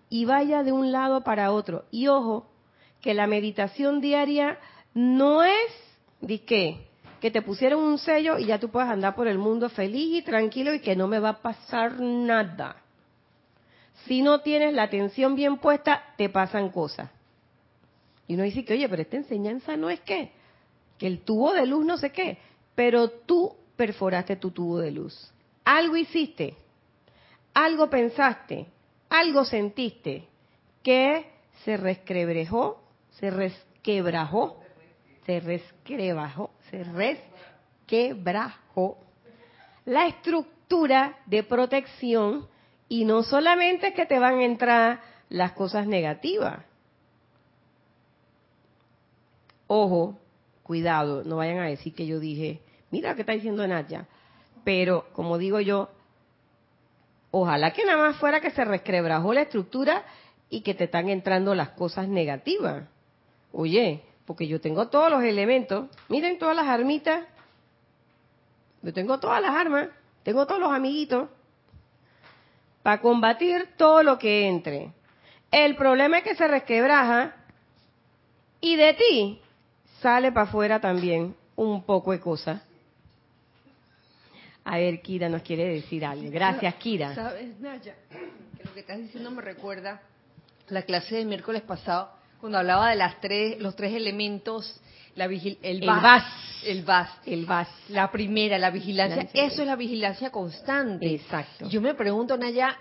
y vaya de un lado para otro. Y ojo, que la meditación diaria no es de qué, que te pusieron un sello y ya tú puedes andar por el mundo feliz y tranquilo y que no me va a pasar nada. Si no tienes la atención bien puesta, te pasan cosas. Y uno dice que, oye, pero esta enseñanza no es que, que el tubo de luz no sé qué, pero tú perforaste tu tubo de luz. Algo hiciste, algo pensaste, algo sentiste que se resquebrajó, se resquebrajó, se resquebrajó, se resquebrajó la estructura de protección y no solamente que te van a entrar las cosas negativas. Ojo, cuidado, no vayan a decir que yo dije, mira que está diciendo Nadia. Pero, como digo yo, ojalá que nada más fuera que se resquebrajó la estructura y que te están entrando las cosas negativas. Oye, porque yo tengo todos los elementos. Miren todas las armitas. Yo tengo todas las armas, tengo todos los amiguitos para combatir todo lo que entre. El problema es que se resquebraja y de ti sale para afuera también un poco de cosas. A ver, Kira nos quiere decir algo. Gracias, Kira. Sabes, Naya, que lo que estás diciendo me recuerda la clase del miércoles pasado cuando hablaba de las tres, los tres elementos, la el, VAS, el VAS, el VAS, la primera, la vigilancia, eso es la vigilancia constante. Exacto. Yo me pregunto, Naya,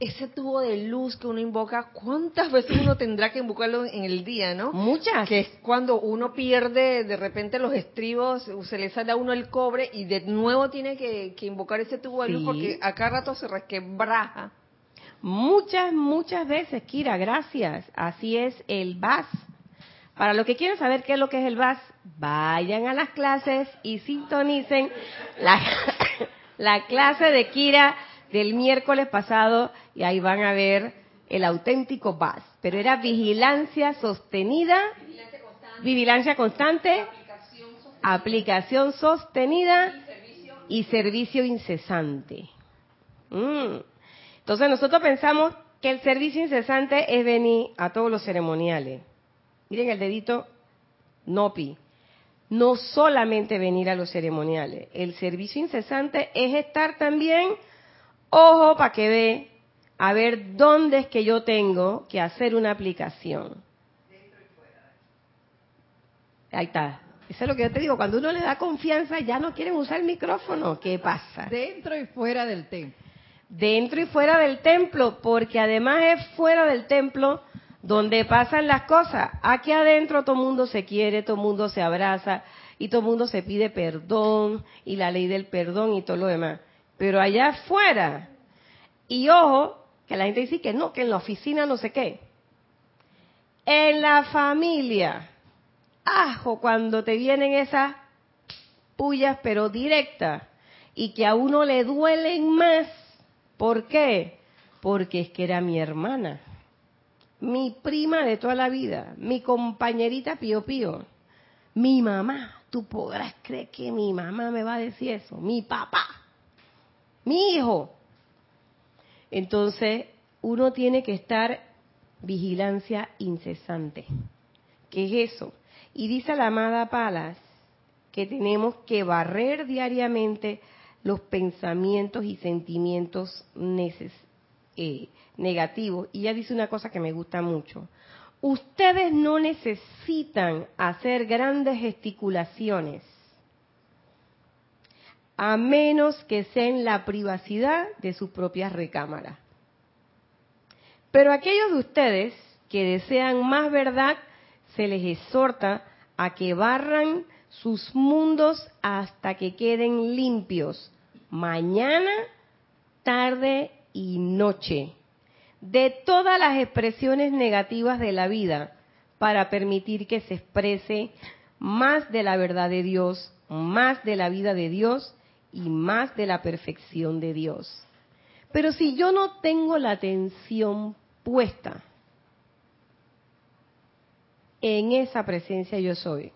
ese tubo de luz que uno invoca, ¿cuántas veces uno tendrá que invocarlo en el día, no? Muchas. Que es cuando uno pierde de repente los estribos, se le sale a uno el cobre y de nuevo tiene que, invocar ese tubo de luz porque a cada rato se resquebraja. Muchas, muchas veces, Kira, gracias. Así es el VAS. Para los que quieren saber qué es lo que es el VAS, vayan a las clases y sintonicen la, (coughs) la clase de Kira del miércoles pasado y ahí van a ver el auténtico VAS. Pero era vigilancia sostenida, vigilancia constante, aplicación, sostenida y servicio, incesante. Mm. Entonces nosotros pensamos que el servicio incesante es venir a todos los ceremoniales. miren el dedito, NOPI, no solamente venir a los ceremoniales, el servicio incesante es estar también, ojo para que ve, a ver dónde es que yo tengo que hacer una aplicación. Ahí está. Eso es lo que yo te digo, cuando uno le da confianza ya no quieren usar el micrófono. ¿Qué pasa? Dentro y fuera del templo. Dentro y fuera del templo, porque además es fuera del templo donde pasan las cosas. Aquí adentro todo mundo se quiere, todo mundo se abraza y todo mundo se pide perdón y la ley del perdón y todo lo demás. Pero allá afuera, y ojo, que la gente dice que no, que en la oficina no sé qué. En la familia, ajo cuando te vienen esas pullas pero directas y que a uno le duelen más. ¿Por qué? Porque es que era mi hermana mi prima de toda la vida, mi compañerita Pío Pío, mi mamá. Tú podrás creer que mi mamá me va a decir eso, mi papá, mi hijo. Entonces, uno tiene que estar vigilancia incesante. ¿Qué es eso? Y dice la amada Palas que tenemos que barrer diariamente los pensamientos y sentimientos eh, negativo. Y ella dice una cosa que me gusta mucho. Ustedes no necesitan hacer grandes gesticulaciones a menos que sea en la privacidad de sus propias recámaras. Pero aquellos de ustedes que desean más verdad, se les exhorta a que barran sus mundos hasta que queden limpios, mañana, tarde y noche de todas las expresiones negativas de la vida para permitir que se exprese más de la verdad de Dios, más de la vida de Dios y más de la perfección de Dios. Pero si yo no tengo la atención puesta en esa presencia yo soy,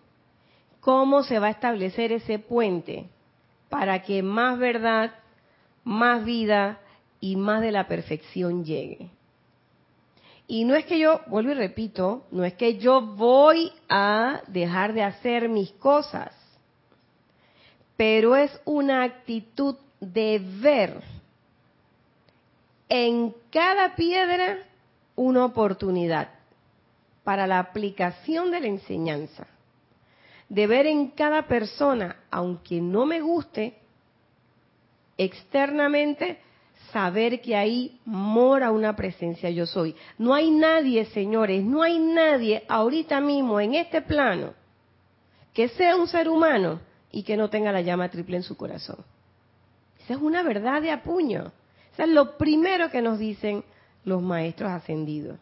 ¿cómo se va a establecer ese puente para que más verdad, más vida, y más de la perfección llegue. Y no es que yo, vuelvo y repito, no es que yo voy a dejar de hacer mis cosas, pero es una actitud de ver en cada piedra una oportunidad para la aplicación de la enseñanza. De ver en cada persona, aunque no me guste, externamente, saber que ahí mora una presencia yo soy. No hay nadie, señores, no hay nadie ahorita mismo en este plano que sea un ser humano y que no tenga la llama triple en su corazón. Esa es una verdad de apuño. Eso es lo primero que nos dicen los maestros ascendidos.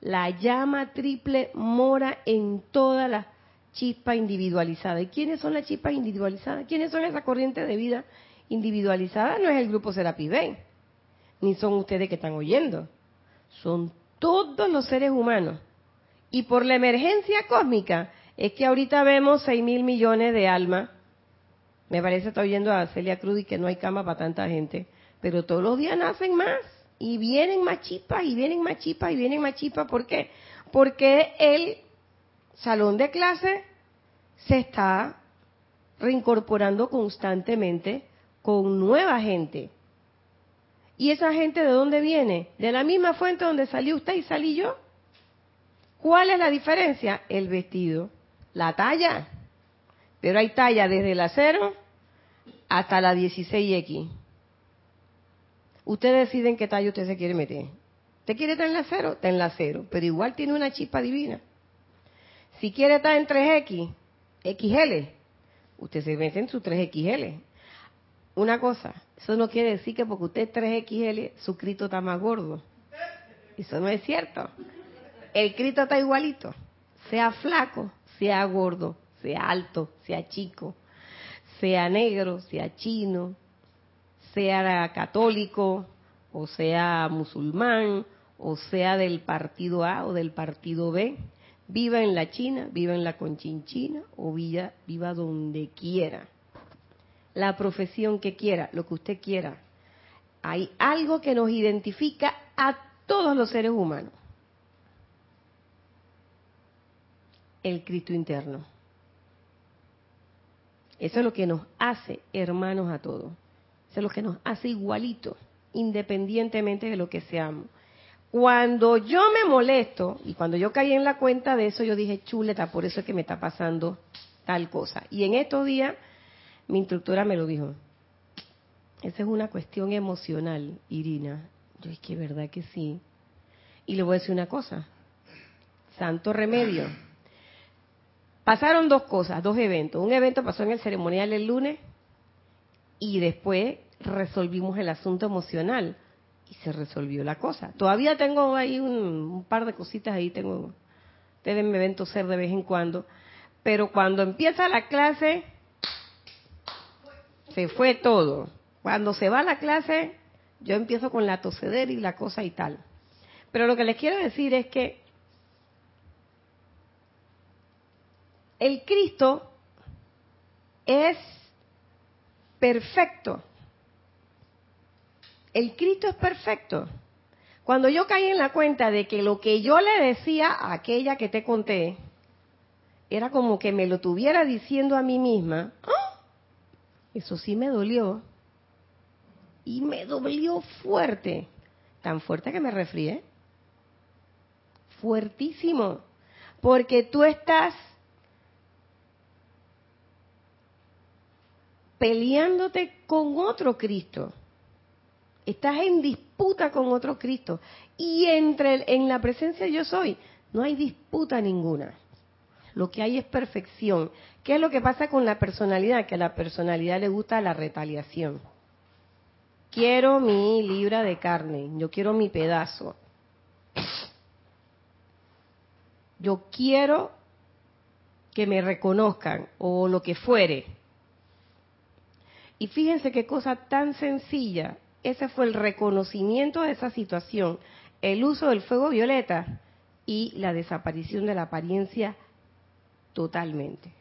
La llama triple mora en todas las chispas individualizadas. ¿Y quiénes son las chispas individualizadas? ¿Quiénes son esa corriente de vida individualizada no es el grupo Serapis ni son ustedes que están oyendo. Son todos los seres humanos. Y por la emergencia cósmica es que ahorita vemos 6 mil millones de almas. Me parece está oyendo a Celia Cruz y que no hay cama para tanta gente. Pero todos los días nacen más. Y vienen más chispas, y vienen más chispas, y vienen más chispas. ¿Por qué? Porque el salón de clase se está reincorporando constantemente con nueva gente. ¿Y esa gente de dónde viene? De la misma fuente donde salió usted y salí yo. ¿Cuál es la diferencia? El vestido, la talla. Pero hay talla desde la 0 hasta la 16X. Ustedes deciden qué talla usted se quiere meter. ¿Usted quiere estar en la 0? Está en la 0, pero igual tiene una chispa divina. Si quiere estar en 3X, XL, usted se mete en su 3XL una cosa, eso no quiere decir que porque usted es 3XL, su Cristo está más gordo. Eso no es cierto. El Cristo está igualito. Sea flaco, sea gordo, sea alto, sea chico, sea negro, sea chino, sea católico, o sea musulmán, o sea del partido A o del partido B. Viva en la China, viva en la Conchinchina o viva, viva donde quiera la profesión que quiera, lo que usted quiera. Hay algo que nos identifica a todos los seres humanos. el Cristo interno. Eso es lo que nos hace hermanos a todos. Eso es lo que nos hace igualitos, independientemente de lo que seamos. Cuando yo me molesto, y cuando yo caí en la cuenta de eso, yo dije, chuleta, por eso es que me está pasando tal cosa. Y en estos días, mi instructora me lo dijo. Esa es una cuestión emocional, Irina. Yo es que verdad que sí. Y le voy a decir una cosa. Santo remedio. Pasaron dos cosas, dos eventos. Un evento pasó en el ceremonial el lunes y después resolvimos el asunto emocional y se resolvió la cosa. Todavía tengo ahí un, par de cositas ahí, tengo, ustedes me ven toser de vez en cuando, pero cuando empieza la clase, se fue todo. Cuando se va la clase, yo empiezo con la tosedera y la cosa y tal. Pero lo que les quiero decir es que el Cristo es perfecto. El Cristo es perfecto. Cuando yo caí en la cuenta de que lo que yo le decía a aquella que te conté era como que me lo tuviera diciendo a mí misma, ¡ah! eso sí me dolió. Y me dolió fuerte, tan fuerte que me resfrié. Fuertísimo. Porque tú estás peleándote con otro Cristo. Estás en disputa con otro Cristo. Y entre en la presencia yo soy, no hay disputa ninguna. Lo que hay es perfección. ¿Qué es lo que pasa con la personalidad? Que a la personalidad le gusta la retaliación. Quiero mi libra de carne, yo quiero mi pedazo. Yo quiero que me reconozcan o lo que fuere. Y fíjense qué cosa tan sencilla. Ese fue el reconocimiento de esa situación, el uso del fuego violeta y la desaparición de la apariencia totalmente.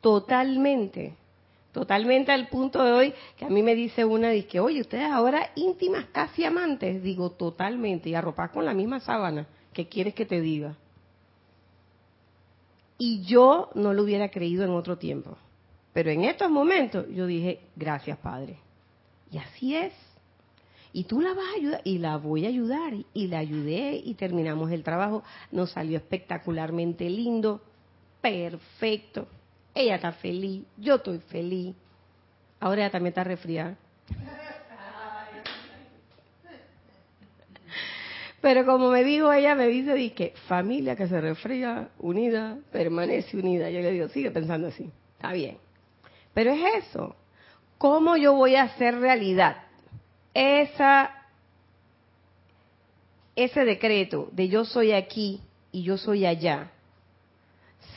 Totalmente. Totalmente al punto de hoy que a mí me dice una, dice, oye, ustedes ahora íntimas, casi amantes. Digo, totalmente. Y arropas con la misma sábana. ¿Qué quieres que te diga? Y yo no lo hubiera creído en otro tiempo. Pero en estos momentos yo dije, gracias Padre. Y así es. Y tú la vas a ayudar y la voy a ayudar. Y la ayudé y terminamos el trabajo. Nos salió espectacularmente lindo, perfecto. Ella está feliz, yo estoy feliz. Ahora ella también está resfriada. Pero como me dijo ella, me dice, que familia que se resfría, unida, permanece unida. Yo le digo, sigue pensando así, está bien. Pero es eso. ¿Cómo yo voy a hacer realidad ese decreto de yo soy aquí y yo soy allá?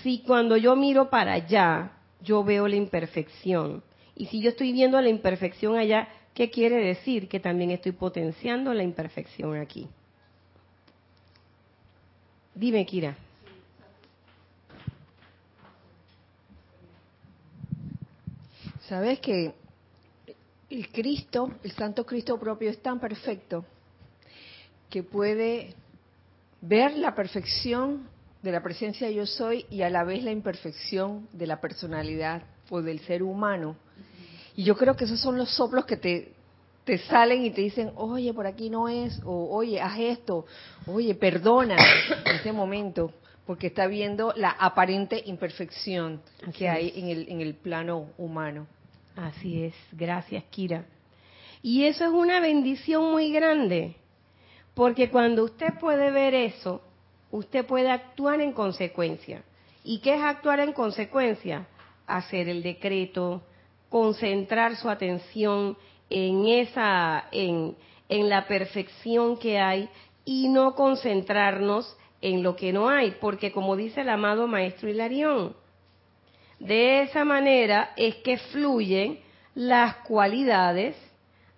Si cuando yo miro para allá, yo veo la imperfección. Y si yo estoy viendo la imperfección allá, ¿qué quiere decir? Que también estoy potenciando la imperfección aquí. Dime, Kira. Sabes que el Cristo, el Santo Cristo propio, es tan perfecto que puede ver la perfección de la presencia yo soy y a la vez la imperfección de la personalidad o del ser humano. Y yo creo que esos son los soplos que te, te salen y te dicen, oye, por aquí no es, o oye, haz esto, oye, perdona en ese momento, porque está viendo la aparente imperfección que hay en el, en el plano humano. Así es, gracias Kira. Y eso es una bendición muy grande, porque cuando usted puede ver eso, usted puede actuar en consecuencia. ¿Y qué es actuar en consecuencia? Hacer el decreto, concentrar su atención en esa, en, en la perfección que hay y no concentrarnos en lo que no hay, porque como dice el amado maestro Hilarión, de esa manera es que fluyen las cualidades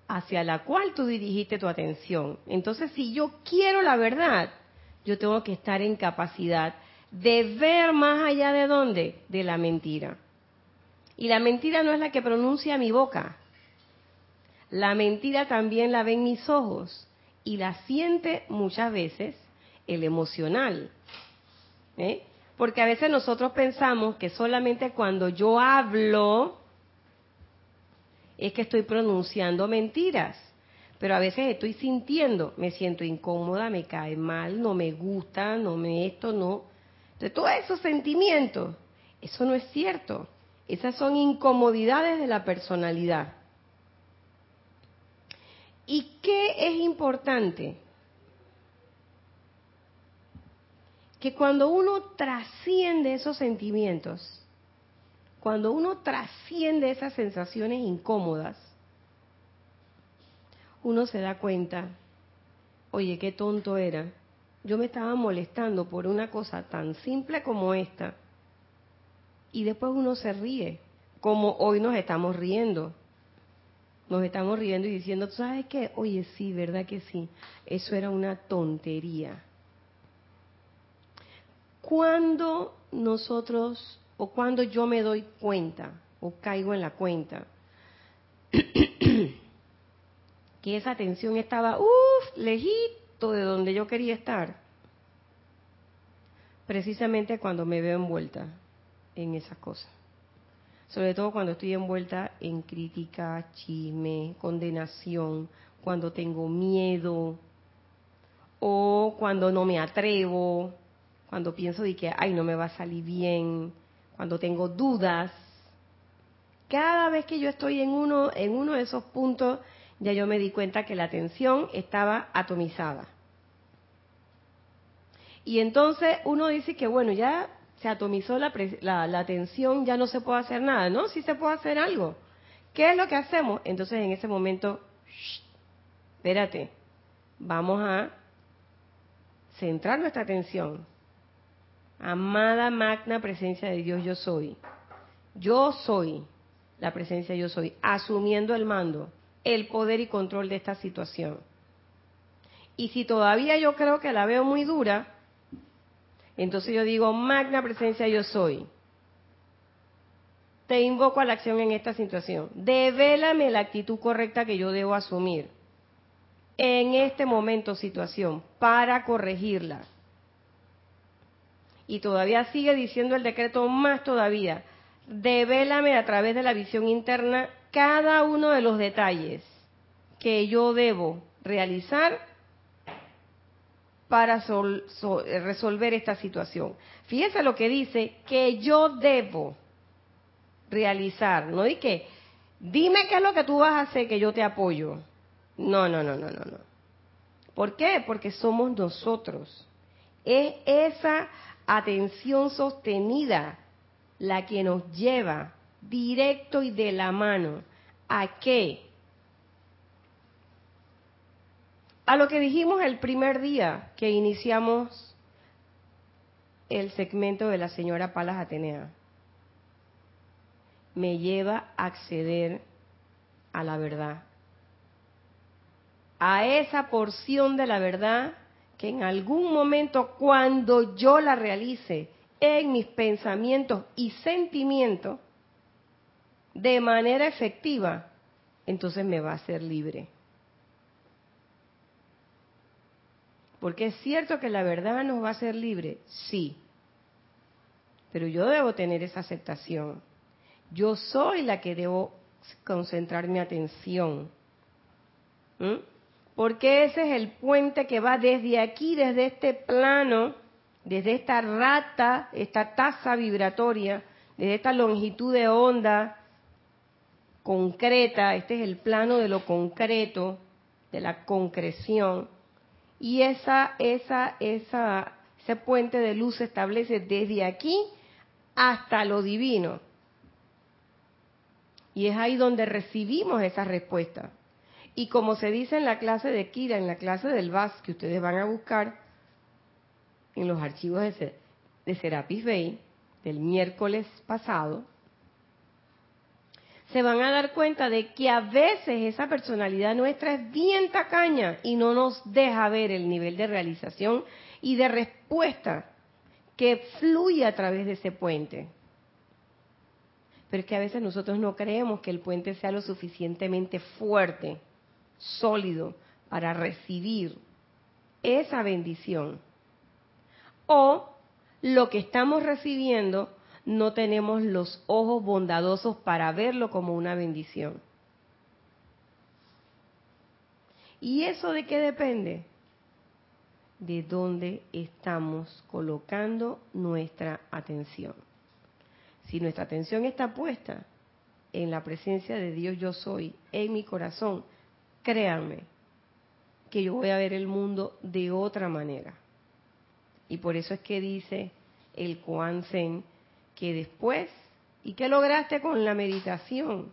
hacia la cual tú dirigiste tu atención. Entonces, si yo quiero la verdad, yo tengo que estar en capacidad de ver más allá de dónde? De la mentira. Y la mentira no es la que pronuncia mi boca. La mentira también la ven mis ojos y la siente muchas veces el emocional. ¿eh? Porque a veces nosotros pensamos que solamente cuando yo hablo es que estoy pronunciando mentiras. Pero a veces estoy sintiendo, me siento incómoda, me cae mal, no me gusta, no me esto, no. De todos esos sentimientos, eso no es cierto. Esas son incomodidades de la personalidad. ¿Y qué es importante? Que cuando uno trasciende esos sentimientos, cuando uno trasciende esas sensaciones incómodas, uno se da cuenta, oye, qué tonto era. Yo me estaba molestando por una cosa tan simple como esta. Y después uno se ríe, como hoy nos estamos riendo nos estamos riendo y diciendo, ¿tú sabes qué? Oye, sí, ¿verdad que sí? Eso era una tontería. Cuando nosotros, o cuando yo me doy cuenta, o caigo en la cuenta, (clears throat) que esa atención estaba, uff, lejito de donde yo quería estar, precisamente cuando me veo envuelta en esas cosas. Sobre todo cuando estoy envuelta en crítica, chisme, condenación, cuando tengo miedo o cuando no me atrevo, cuando pienso de que, ay, no me va a salir bien, cuando tengo dudas. Cada vez que yo estoy en uno, en uno de esos puntos, ya yo me di cuenta que la atención estaba atomizada. Y entonces uno dice que, bueno, ya se atomizó la, la, atención, ya no se puede hacer nada, ¿no? Sí se puede hacer algo. ¿Qué es lo que hacemos? Entonces en ese momento, espérate, vamos a centrar nuestra atención. Amada magna presencia de Dios, yo soy. Yo soy la presencia yo soy, asumiendo el mando, el poder y control de esta situación. Y si todavía yo creo que la veo muy dura, entonces yo digo, magna presencia yo soy. Te invoco a la acción en esta situación. Devélame la actitud correcta que yo debo asumir en este momento situación para corregirla. Y todavía sigue diciendo el decreto más todavía. Devélame a través de la visión interna cada uno de los detalles que yo debo realizar para resolver esta situación. Fíjense lo que dice, que yo debo realizar, no di que, dime qué es lo que tú vas a hacer, que yo te apoyo. No, no, no, no, no, no. ¿Por qué? Porque somos nosotros. Es esa atención sostenida la que nos lleva directo y de la mano a qué? a lo que dijimos el primer día que iniciamos el segmento de la señora Palas Atenea. Me lleva a acceder a la verdad. A esa porción de la verdad que en algún momento cuando yo la realice en mis pensamientos y sentimientos de manera efectiva, entonces me va a hacer libre. Porque es cierto que la verdad nos va a hacer libre, sí. Pero yo debo tener esa aceptación. Yo soy la que debo concentrar mi atención. Porque ese es el puente que va desde aquí, desde este plano, desde esta rata, esta tasa vibratoria, desde esta longitud de onda concreta, este es el plano de lo concreto, de la concreción y esa, esa, esa, ese puente de luz se establece desde aquí hasta lo divino. Y es ahí donde recibimos esa respuesta. Y como se dice en la clase de Kira, en la clase del VAS, que ustedes van a buscar en los archivos de, Serapis Bay del miércoles pasado, se van a dar cuenta de que a veces esa personalidad nuestra es bien tacaña y no nos deja ver el nivel de realización y de respuesta que fluye a través de ese puente. Pero es que a veces nosotros no creemos que el puente sea lo suficientemente fuerte, sólido, para recibir esa bendición. O lo que estamos recibiendo, no tenemos los ojos bondadosos para verlo como una bendición. ¿Y eso de qué depende? De dónde estamos colocando nuestra atención. Si nuestra atención está puesta en la presencia de Dios yo soy, en mi corazón, créanme que yo voy a ver el mundo de otra manera. Y por eso es que dice el Kuan Zen que después, ¿y qué lograste con la meditación?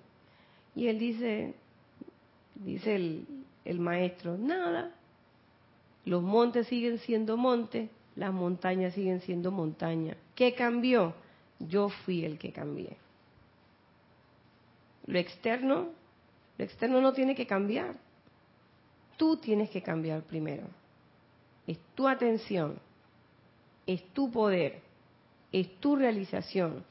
Y él dice, dice el, el maestro, nada, los montes siguen siendo montes, las montañas siguen siendo montañas. ¿Qué cambió? Yo fui el que cambié. Lo externo, lo externo no tiene que cambiar. Tú tienes que cambiar primero. Es tu atención, es tu poder, es tu realización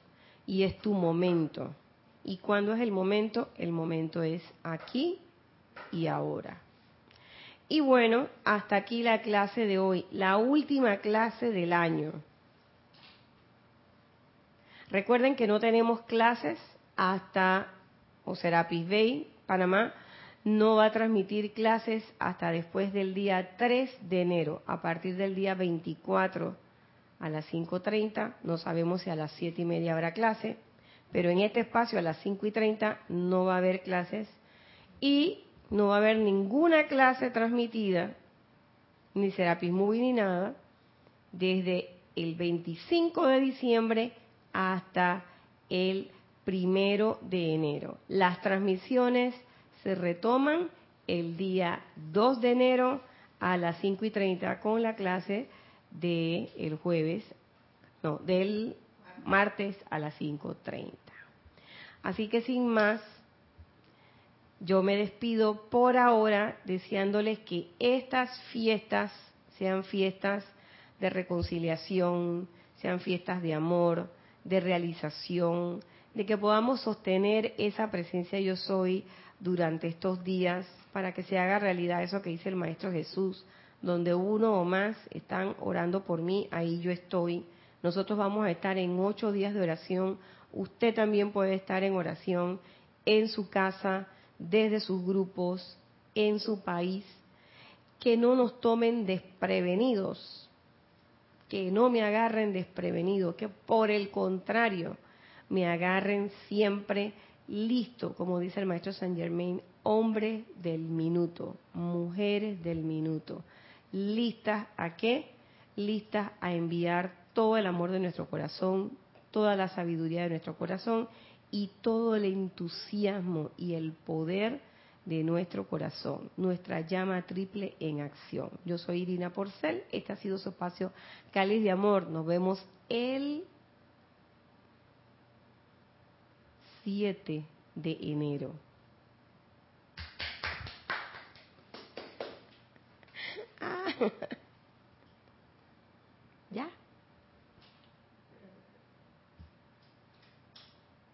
y es tu momento. ¿Y cuándo es el momento? El momento es aquí y ahora. Y bueno, hasta aquí la clase de hoy, la última clase del año. Recuerden que no tenemos clases hasta, o Serapis Bay, Panamá, no va a transmitir clases hasta después del día 3 de enero, a partir del día 24 a las 5.30, no sabemos si a las 7 y media habrá clase, pero en este espacio a las 5 y 30 no va a haber clases y no va a haber ninguna clase transmitida, ni Serapis Movie ni nada, desde el 25 de diciembre hasta el primero de enero. Las transmisiones se retoman el día 2 de enero a las 5 y 30 con la clase del el jueves, no, del martes a las 5.30. Así que sin más, yo me despido por ahora deseándoles que estas fiestas sean fiestas de reconciliación, sean fiestas de amor, de realización, de que podamos sostener esa presencia yo soy durante estos días para que se haga realidad eso que dice el Maestro Jesús, donde uno o más están orando por mí, ahí yo estoy. Nosotros vamos a estar en ocho días de oración. Usted también puede estar en oración en su casa, desde sus grupos, en su país. Que no nos tomen desprevenidos, que no me agarren desprevenido, que por el contrario me agarren siempre listo, como dice el maestro Saint Germain, hombres del minuto, mujeres del minuto listas a qué? Listas a enviar todo el amor de nuestro corazón, toda la sabiduría de nuestro corazón y todo el entusiasmo y el poder de nuestro corazón, nuestra llama triple en acción. Yo soy Irina Porcel, este ha sido su espacio Cáliz de Amor. Nos vemos el 7 de enero. (laughs)